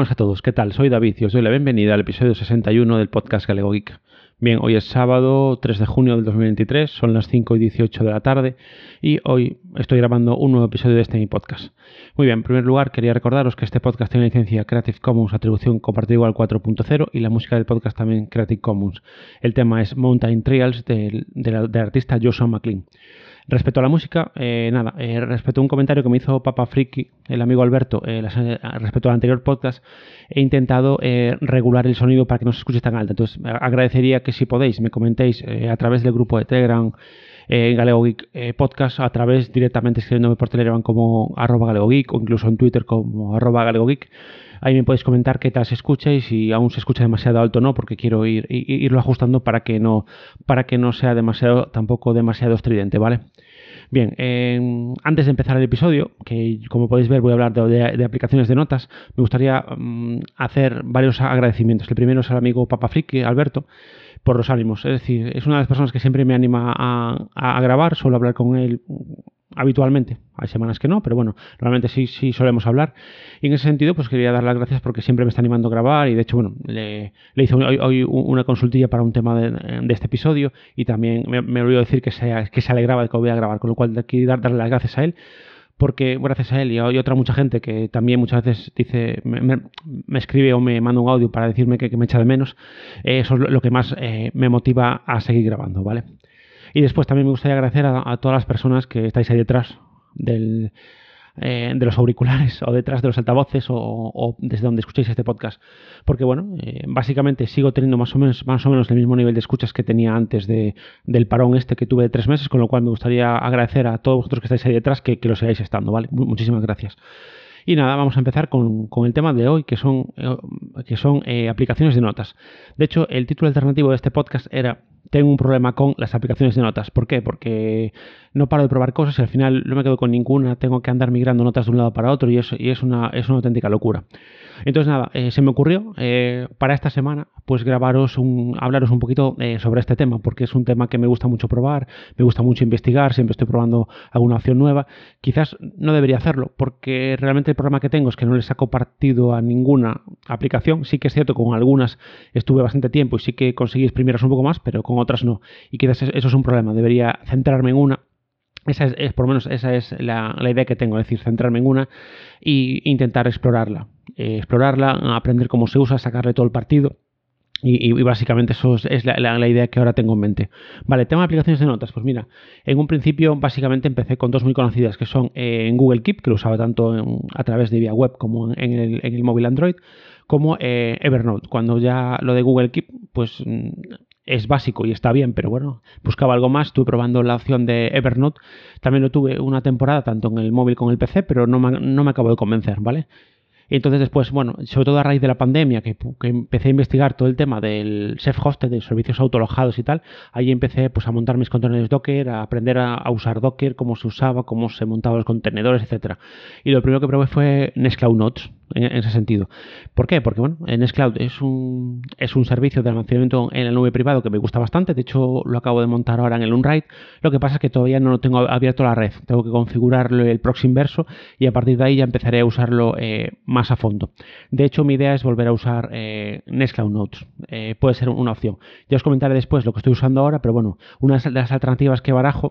Buenas a todos, ¿qué tal? Soy David y os doy la bienvenida al episodio 61 del podcast Galego Geek. Bien, hoy es sábado 3 de junio del 2023, son las 5 y 18 de la tarde y hoy estoy grabando un nuevo episodio de este mi podcast. Muy bien, en primer lugar quería recordaros que este podcast tiene licencia Creative Commons atribución compartida igual 4.0 y la música del podcast también Creative Commons. El tema es Mountain Trials del, del artista Joshua McLean. Respecto a la música, eh, nada, eh, respecto a un comentario que me hizo Papa Friki, el amigo Alberto, eh, respecto al anterior podcast, he intentado regular el sonido para que no se escuche tan alto. Entonces, agradecería que si podéis me comentéis a través del grupo de Telegram en Galego Geek Podcast, a través directamente escribiéndome por Telegram como arroba Galego Geek o incluso en Twitter como arroba Galego Geek. Ahí me podéis comentar qué tal se escucha y si aún se escucha demasiado alto o no, porque quiero ir, irlo ajustando para que no, para que no sea demasiado, tampoco demasiado estridente, ¿vale? Bien, antes de empezar el episodio, que como podéis ver voy a hablar de, aplicaciones de notas, me gustaría mm, hacer varios agradecimientos. El primero es al amigo Papa Friki, Alberto, por los ánimos. Es decir, es una de las personas que siempre me anima a, a grabar, suelo hablar con él habitualmente. Hay semanas que no, pero bueno, normalmente sí, sí solemos hablar. Y en ese sentido, pues quería dar las gracias porque siempre me está animando a grabar y de hecho, bueno, le, hice hoy, una consultilla para un tema de, este episodio y también me, me olvidó decir que se, que se alegraba de que voy a grabar, con lo cual quiero dar, darle las gracias a él porque gracias a él y a otra mucha gente que también muchas veces dice, me, escribe o me manda un audio para decirme que, me echa de menos, eso es lo que más eh, me motiva a seguir grabando, ¿vale? Y después también me gustaría agradecer a, todas las personas que estáis ahí detrás del, eh, de los auriculares o detrás de los altavoces o, desde donde escuchéis este podcast. Porque bueno, eh, básicamente sigo teniendo más o, menos, más o menos el mismo nivel de escuchas que tenía antes de, del parón este que tuve de tres meses, con lo cual me gustaría agradecer a todos vosotros que estáis ahí detrás que, que lo sigáis estando, ¿vale? Muchísimas gracias. Y nada, vamos a empezar con, el tema de hoy, que son, eh, que son aplicaciones de notas. De hecho, el título alternativo de este podcast era tengo un problema con las aplicaciones de notas. ¿Por qué? Porque no paro de probar cosas y al final no me quedo con ninguna, tengo que andar migrando notas de un lado para otro y, eso, y es, una, es una auténtica locura. Entonces nada, eh, se me ocurrió eh, para esta semana pues grabaros un, hablaros un poquito eh, sobre este tema, porque es un tema que me gusta mucho probar, me gusta mucho investigar, siempre estoy probando alguna opción nueva. Quizás no debería hacerlo, porque realmente el problema que tengo es que no le saco partido a ninguna aplicación. Sí que es cierto, con algunas estuve bastante tiempo y sí que conseguí exprimirlas un poco más, pero con otras no. Y quizás eso es un problema, debería centrarme en una esa es, por lo menos esa es la, idea que tengo, es decir, centrarme en una e intentar explorarla. Eh, explorarla, aprender cómo se usa, sacarle todo el partido. Y, básicamente eso es, la, idea que ahora tengo en mente. Vale, tema de aplicaciones de notas. Pues mira, en un principio básicamente empecé con dos muy conocidas que son eh, en Google Keep, que lo usaba tanto a través de vía web como en el, móvil Android, como eh, Evernote. Cuando ya lo de Google Keep, pues mm, es básico y está bien, pero bueno, buscaba algo más. Estuve probando la opción de Evernote. También lo tuve una temporada tanto en el móvil como en el PC, pero no me, no me acabo de convencer, ¿vale? Entonces después, bueno, sobre todo a raíz de la pandemia, que, empecé a investigar todo el tema del self-hosted, de servicios autolojados y tal, ahí empecé pues a montar mis contenedores Docker, a aprender a, usar Docker, cómo se usaba, cómo se montaban los contenedores, etcétera. Y lo primero que probé fue Nextcloud Notes, en, ese sentido. ¿Por qué? Porque, bueno, Nextcloud es un, es un servicio de almacenamiento en la nube privado que me gusta bastante, de hecho lo acabo de montar ahora en el Unride, lo que pasa es que todavía no lo tengo abierto la red, tengo que configurarlo el próximo verso y a partir de ahí ya empezaré a usarlo eh, más a fondo. De hecho, mi idea es volver a usar eh, Nextcloud Notes. Eh, puede ser una opción. Ya os comentaré después lo que estoy usando ahora, pero bueno, una de las alternativas que barajo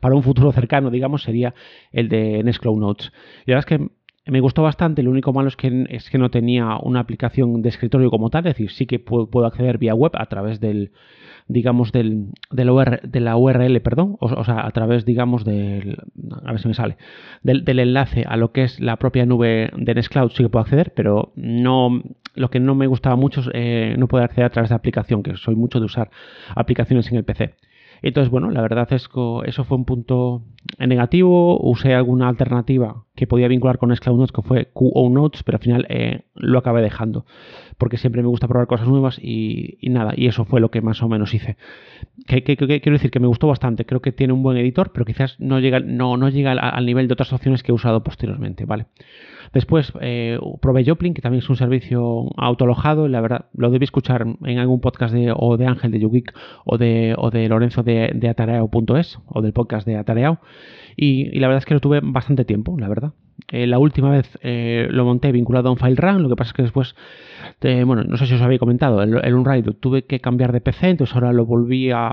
para un futuro cercano, digamos, sería el de Nextcloud Notes. Y la verdad es que me gustó bastante, lo único malo es que, es que no tenía una aplicación de escritorio como tal, es decir, sí que puedo acceder vía web a través del, digamos, del, de la URL, perdón, o, sea, a través, digamos, del, a ver si me sale, del, enlace a lo que es la propia nube de Nextcloud sí que puedo acceder, pero no, lo que no me gustaba mucho es eh, no poder acceder a través de aplicación, que soy mucho de usar aplicaciones en el PC. Entonces, bueno, la verdad es que eso fue un punto negativo. Usé alguna alternativa que podía vincular con Nextcloud Notes, que fue QO Notes, pero al final eh, lo acabé dejando. Porque siempre me gusta probar cosas nuevas y, nada, y eso fue lo que más o menos hice. Que, quiero decir que me gustó bastante. Creo que tiene un buen editor, pero quizás no llega, no, no llega al, nivel de otras opciones que he usado posteriormente, ¿vale? Después eh, probé Joplin, que también es un servicio autolojado. La verdad, lo debí escuchar en algún podcast de, o de Ángel de YouGeek o de, o de Lorenzo de, de Atareao.es o del podcast de Atareao. Y, la verdad es que lo tuve bastante tiempo, la verdad. Eh, la última vez eh, lo monté vinculado a un file run, lo que pasa es que después, bueno, no sé si os había comentado, el, el Unraid tuve que cambiar de PC, entonces ahora lo volví a,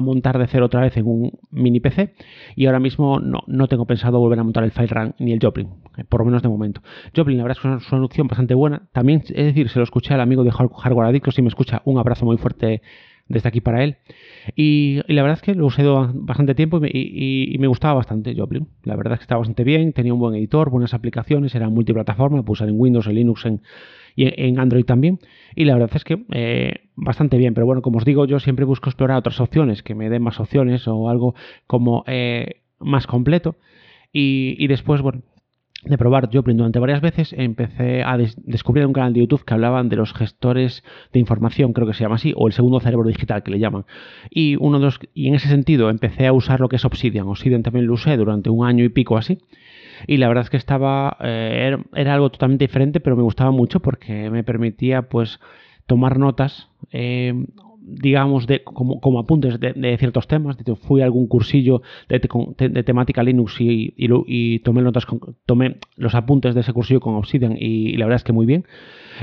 montar de cero otra vez en un mini PC y ahora mismo no, no tengo pensado volver a montar el file run ni el Joplin, por lo menos de momento. Joplin, la verdad es que es una solución bastante buena. También, es decir, se lo escuché al amigo de Hardware Addict, si me escucha, un abrazo muy fuerte desde aquí para él. Y, la verdad es que lo usé bastante tiempo y, me gustaba bastante Joplin. La verdad es que estaba bastante bien, tenía un buen editor, buenas aplicaciones, era multiplataforma, pude usar en Windows, en Linux en, y en Android también. Y la verdad es que eh, bastante bien. Pero bueno, como os digo, yo siempre busco explorar otras opciones, que me den más opciones o algo como eh, más completo. Y, y después, bueno, de probar Joplin durante varias veces, empecé a descubrir un canal de YouTube que hablaban de los gestores de información, creo que se llama así, o el segundo cerebro digital que le llaman. Y, uno de los, y en ese sentido empecé a usar lo que es Obsidian. Obsidian también lo usé durante un año y pico así. Y la verdad es que estaba, eh, era, algo totalmente diferente, pero me gustaba mucho porque me permitía pues tomar notas eh, digamos, de, como, como apuntes de, ciertos temas. De, fui a algún cursillo de, temática Linux y, y, tomé, notas tomé los apuntes de ese cursillo con Obsidian y, la verdad es que muy bien.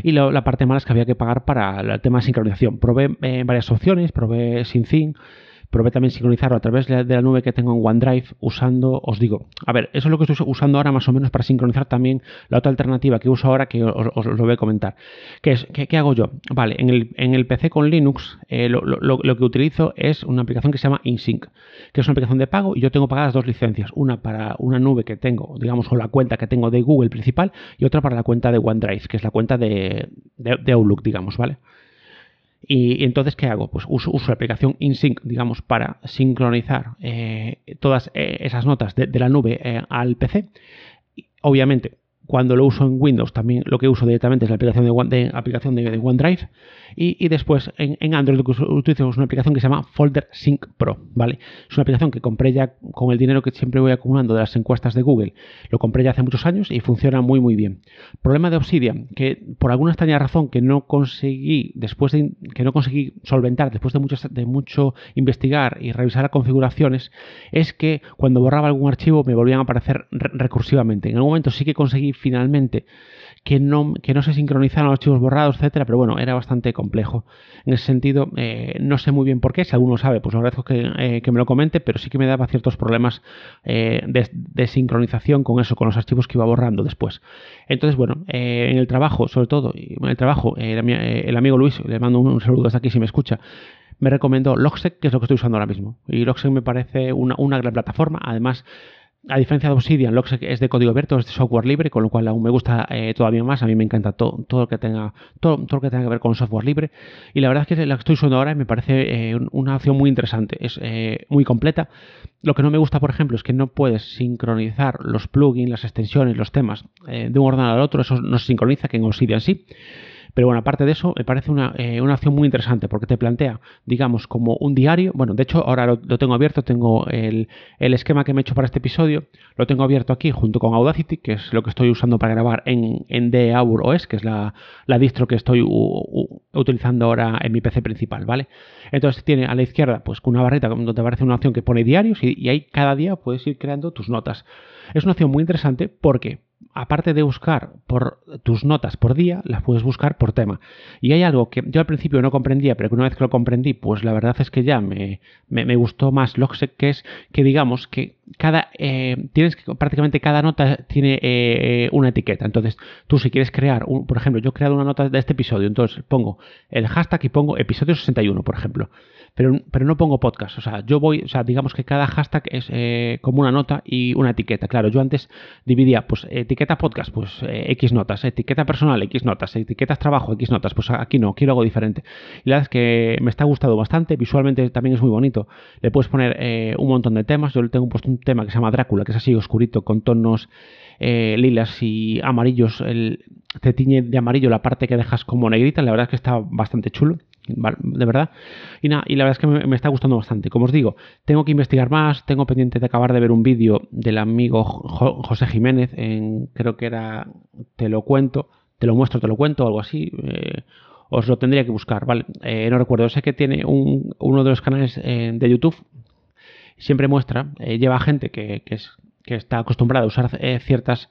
Y la parte mala es que había que pagar para el tema de sincronización. Probé eh, varias opciones, probé SyncThing probé también sincronizarlo a través de la nube que tengo en OneDrive usando, os digo, a ver, eso es lo que estoy usando ahora más o menos para sincronizar también la otra alternativa que uso ahora que os, lo voy a comentar. ¿Qué, es, qué, hago yo? Vale, en el, PC con Linux eh, lo, que utilizo es una aplicación que se llama InSync, que es una aplicación de pago y yo tengo pagadas dos licencias, una para una nube que tengo, digamos, o la cuenta que tengo de Google principal y otra para la cuenta de OneDrive, que es la cuenta de Outlook, digamos, ¿vale? Y, entonces, ¿qué hago? Pues uso, la aplicación InSync, digamos, para sincronizar eh, todas eh, esas notas de, la nube eh, al PC. Obviamente, cuando lo uso en Windows, también lo que uso directamente es la aplicación de, aplicación de, OneDrive. Y, después en, Android lo que utilizo es una aplicación que se llama Folder Sync Pro. ¿vale? Es una aplicación que compré ya con el dinero que siempre voy acumulando de las encuestas de Google. Lo compré ya hace muchos años y funciona muy muy bien. Problema de Obsidian, que por alguna extraña razón que no conseguí, después de, que no conseguí solventar después de mucho, de mucho investigar y revisar las configuraciones, es que cuando borraba algún archivo me volvían a aparecer recursivamente. En algún momento sí que conseguí finalmente que no, que no se sincronizaron los archivos borrados, etcétera, pero bueno, era bastante complejo. En ese sentido, eh, no sé muy bien por qué, si alguno sabe, pues agradezco eh, que, me lo comente, pero sí que me daba ciertos problemas eh, de, sincronización con eso, con los archivos que iba borrando después. Entonces, bueno, en el trabajo, sobre todo, en el trabajo, el, amigo Luis, le mando un, saludo desde aquí si me escucha, me recomendó Logsec, que es lo que estoy usando ahora mismo. Y Logsec me parece una, una gran plataforma, además a diferencia de Obsidian, Logseq es de código abierto, es de software libre, con lo cual aún me gusta eh, todavía más. A mí me encanta todo, lo que tenga todo, lo que tenga que ver con software libre. Y la verdad es que la que estoy usando ahora me parece eh, una opción muy interesante. Es eh, muy completa. Lo que no me gusta, por ejemplo, es que no puedes sincronizar los plugins, las extensiones, los temas de un ordenador al otro. Eso no se sincroniza, que en Obsidian sí. Pero bueno, aparte de eso, me parece una, eh, una opción muy interesante porque te plantea, digamos, como un diario. Bueno, de hecho, ahora lo, tengo abierto, tengo el, esquema que me he hecho para este episodio, lo tengo abierto aquí junto con Audacity, que es lo que estoy usando para grabar en, en DAUR OS, que es la, distro que estoy utilizando ahora en mi PC principal, ¿vale? Entonces tiene a la izquierda, pues una barrita donde aparece una opción que pone diarios y ahí cada día puedes ir creando tus notas. Es una opción muy interesante porque aparte de buscar por tus notas por día, las puedes buscar por tema. Y hay algo que yo al principio no comprendía, pero que una vez que lo comprendí, pues la verdad es que ya me, me, gustó más Logseq, que es que digamos que cada eh, tienes que prácticamente cada nota tiene eh, una etiqueta. Entonces, tú si quieres crear, un, por ejemplo, yo he creado una nota de este episodio, entonces pongo el hashtag y pongo episodio 61, por ejemplo pero, pero no pongo podcast. O sea, yo voy, o sea, digamos que cada hashtag es eh, como una nota y una etiqueta. Claro, yo antes dividía, pues, etiqueta podcast, pues eh, X notas, etiqueta personal, X notas, etiquetas trabajo, X notas. Pues aquí no, quiero algo diferente. Y la verdad es que me está gustando bastante, visualmente también es muy bonito. Le puedes poner eh, un montón de temas. Yo le tengo puesto un tema que se llama Drácula, que es así oscurito, con tonos lilas y amarillos. El, te tiñe de amarillo la parte que dejas como negrita. La verdad es que está bastante chulo de verdad. Y nada, y la verdad es que me, está gustando bastante. Como os digo, tengo que investigar más, tengo pendiente de acabar de ver un vídeo del amigo José Jiménez, en, creo que era Te lo cuento, te lo muestro, te lo cuento, algo así. Eh, os lo tendría que buscar, ¿vale? Eh, no recuerdo, sé que tiene un, uno de los canales eh, de YouTube, siempre muestra, lleva gente que, que, es, que está acostumbrada a usar ciertas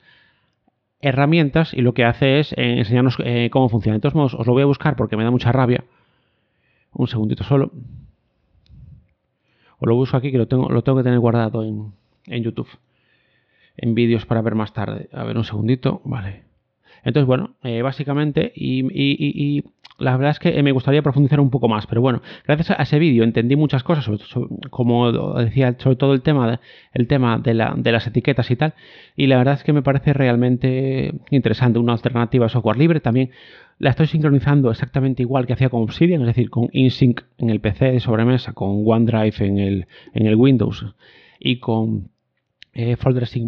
herramientas y lo que hace es eh, enseñarnos eh, cómo funciona. De todos modos, os lo voy a buscar porque me da mucha rabia. Un segundito solo. Os lo busco aquí que lo tengo, lo tengo que tener guardado en, en YouTube. En vídeos para ver más tarde. A ver, un segundito. Vale. Entonces, bueno, eh, básicamente, y, la verdad es que me gustaría profundizar un poco más, pero bueno, gracias a ese vídeo entendí muchas cosas, como decía, sobre todo el tema, de, el tema de, las etiquetas y tal, y la verdad es que me parece realmente interesante, una alternativa a software libre también. La estoy sincronizando exactamente igual que hacía con Obsidian, es decir, con InSync en el PC de sobremesa, con OneDrive en el Windows y con eh,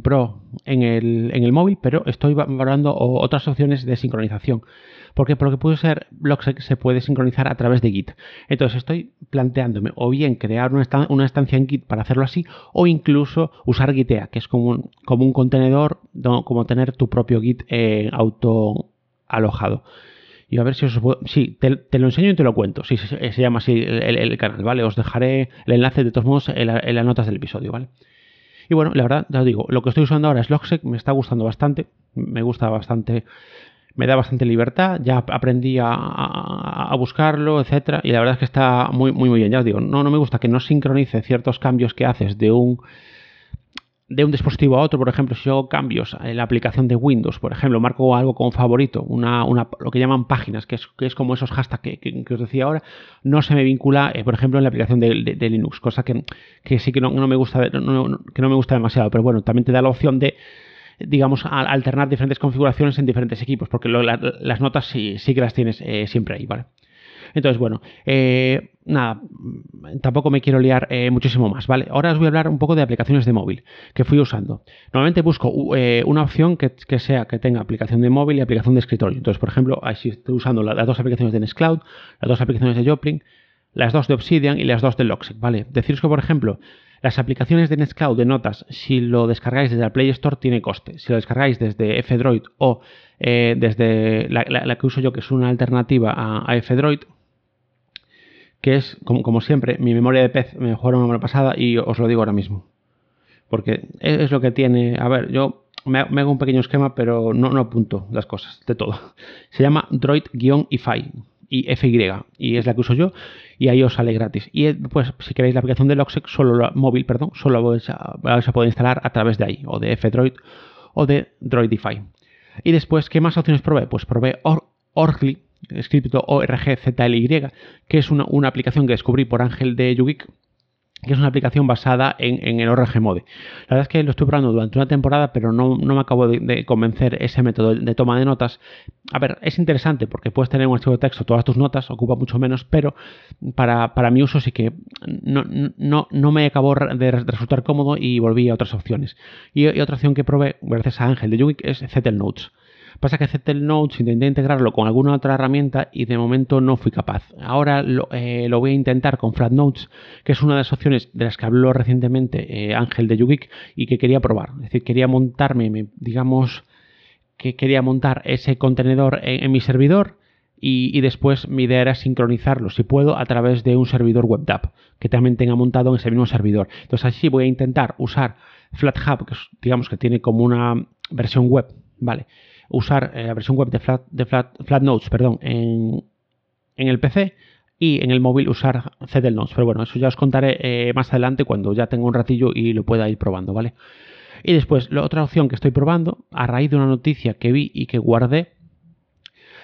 Pro en el, en el móvil, pero estoy valorando otras opciones de sincronización. Porque por lo que puede ser, Blocksec se puede sincronizar a través de Git. Entonces estoy planteándome o bien crear una, una estancia en Git para hacerlo así, o incluso usar Gitea, que es como un, como un contenedor, como tener tu propio Git eh, auto alojado. Y a ver si os puedo... Sí, te, lo enseño y te lo cuento. Sí, se, llama así el, canal, ¿vale? Os dejaré el enlace de todos modos en, en las notas del episodio, ¿vale? Y bueno, la verdad, ya os digo, lo que estoy usando ahora es Logsec, me está gustando bastante, me gusta bastante, me da bastante libertad, ya aprendí a, buscarlo, etcétera, y la verdad es que está muy, muy, muy bien. Ya os digo, no, no me gusta que no sincronice ciertos cambios que haces de un de un dispositivo a otro, por ejemplo, si yo hago cambios en la aplicación de Windows, por ejemplo, marco algo como favorito, una, una, lo que llaman páginas, que es, que es como esos hashtags que, os decía ahora, no se me vincula, eh, por ejemplo, en la aplicación de, Linux, cosa que, que, sí que no, me gusta, que no me gusta demasiado, pero bueno, también te da la opción de digamos, alternar diferentes configuraciones en diferentes equipos, porque las notas sí, sí, que las tienes eh, siempre ahí, ¿vale? Entonces, bueno, eh, nada, tampoco me quiero liar eh, muchísimo más, ¿vale? Ahora os voy a hablar un poco de aplicaciones de móvil que fui usando. Normalmente busco eh, una opción que, sea que tenga aplicación de móvil y aplicación de escritorio. Entonces, por ejemplo, ahí estoy usando las dos aplicaciones de Nextcloud, las dos aplicaciones de Joplin, las dos de Obsidian y las dos de Logseq, ¿vale? Deciros que, por ejemplo, las aplicaciones de Nextcloud de notas, si lo descargáis desde el Play Store, tiene coste. Si lo descargáis desde F-Droid o desde la, que uso yo, que es una alternativa a, a F-Droid, que es, como, siempre, mi memoria de pez me mejoró la pasada y os lo digo ahora mismo. Porque es, lo que tiene. A ver, yo me, hago un pequeño esquema, pero no, no apunto las cosas, de todo. Se llama Droid-IFI y FY y es la que uso yo y ahí os sale gratis. Y pues si queréis la aplicación de Logsec, solo la móvil, perdón, solo vais a, vais a poder instalar a través de ahí, o de F-Droid o de Droidify. Y después, ¿qué más opciones probé? Pues probé Orgly, escrito ORGZLY, que es una, aplicación que descubrí por Ángel de Yugik, que es una aplicación basada en, el ORG Mode. La verdad es que lo estoy probando durante una temporada, pero no, me acabo de, convencer ese método de toma de notas. A ver, es interesante porque puedes tener un archivo de texto, todas tus notas, ocupa mucho menos, pero para, mi uso sí que no, no, me acabó de resultar cómodo y volví a otras opciones. Y, otra opción que probé, gracias a Ángel de Yugik, es Zettel Notes. Pasa que Zettel Notes intenté integrarlo con alguna otra herramienta y de momento no fui capaz. Ahora lo, eh, voy a intentar con Notes, que es una de las opciones de las que habló recientemente eh, Ángel de Yugik y que quería probar. Es decir, quería montarme, digamos, que quería montar ese contenedor en, mi servidor y, después mi idea era sincronizarlo, si puedo, a través de un servidor WebDAV que también tenga montado en ese mismo servidor. Entonces así voy a intentar usar FlatHub, que digamos que tiene como una versión web, ¿vale? Usar eh, la versión web de, Flat, de perdón, en, el PC y en el móvil usar Zettel Notes. Pero bueno, eso ya os contaré eh, más adelante cuando ya tenga un ratillo y lo pueda ir probando, ¿vale? Y después, la otra opción que estoy probando, a raíz de una noticia que vi y que guardé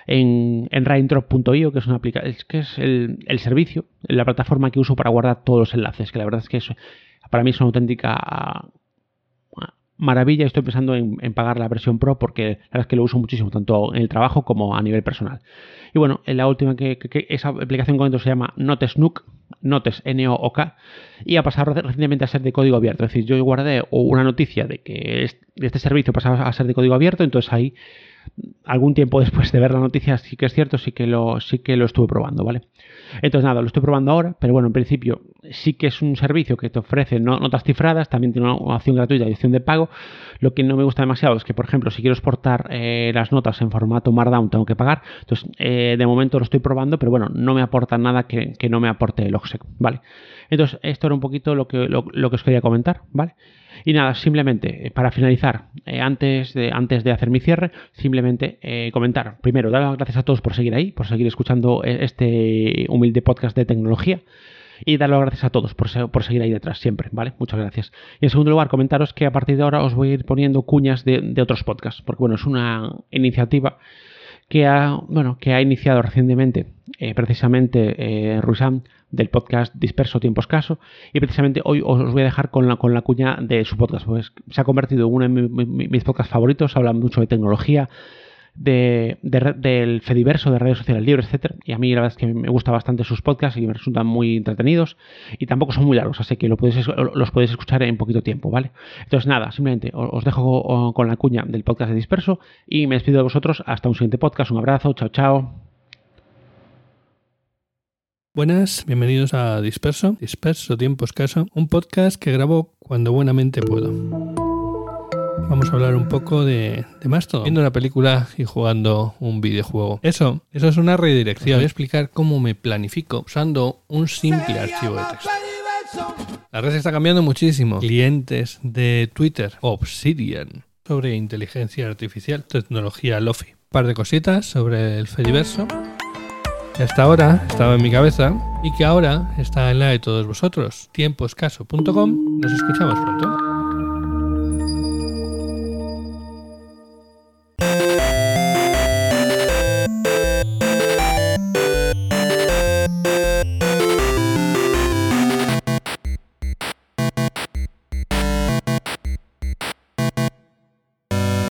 en, en que es una aplicación, que es el, servicio, la plataforma que uso para guardar todos los enlaces, que la verdad es que para mí es una auténtica maravilla. Estoy pensando en, pagar la versión Pro porque la verdad es que lo uso muchísimo, tanto en el trabajo como a nivel personal. Y bueno, en la última que, esa aplicación con se llama Notes Nook, Notes N-O-O-K, y ha pasado recientemente a ser de código abierto. Es decir, yo guardé una noticia de que este servicio pasaba a ser de código abierto, entonces ahí algún tiempo después de ver la noticia, sí que es cierto, sí que lo, sí que lo estuve probando, ¿vale? Entonces nada, lo estoy probando ahora, pero bueno, en principio sí que es un servicio que te ofrece notas cifradas, también tiene una opción gratuita y opción de pago. Lo que no me gusta demasiado es que, por ejemplo, si quiero exportar eh, las notas en formato Markdown tengo que pagar. Entonces, eh, de momento lo estoy probando, pero bueno, no me aporta nada que, no me aporte el OXEC, ¿vale? Entonces, esto era un poquito lo que, lo, que os quería comentar, ¿vale? Y nada, simplemente eh, para finalizar, antes, de, antes de hacer mi cierre, simplemente comentar. Primero, dar las gracias a todos por seguir ahí, por seguir escuchando este humilde podcast de tecnología. Y dar las gracias a todos por, por, seguir ahí detrás siempre, ¿vale? Muchas gracias. Y en segundo lugar, comentaros que a partir de ahora os voy a ir poniendo cuñas de, de otros podcasts, porque bueno, es una iniciativa que ha, bueno, que ha iniciado recientemente eh, precisamente eh, del podcast Disperso Tiempo Escaso y precisamente hoy os voy a dejar con la, con la cuña de su podcast, pues se ha convertido en uno de mis podcasts favoritos, habla mucho de tecnología, de, del Fediverso, de redes sociales libres, etcétera. Y a mí la verdad es que me gusta bastante sus podcasts y me resultan muy entretenidos y tampoco son muy largos, así que lo podéis, los podéis escuchar en poquito tiempo, ¿vale? Entonces nada, simplemente os dejo con la cuña del podcast de Disperso y me despido de vosotros hasta un siguiente podcast. Un abrazo, chao, chao. Buenas, bienvenidos a Disperso, Disperso Tiempo Escaso, un podcast que grabo cuando buenamente puedo vamos a hablar un poco de, de Mastodon, viendo una película y jugando un videojuego. Eso, eso es una redirección. Voy a explicar cómo me planifico usando un simple archivo de texto. La red está cambiando muchísimo. Clientes de Twitter, Obsidian, sobre inteligencia artificial, tecnología Lofi. Un par de cositas sobre el Fediverso que hasta ahora estaba en mi cabeza y que ahora está en la de todos vosotros. Tiempoescaso.com. Nos escuchamos pronto.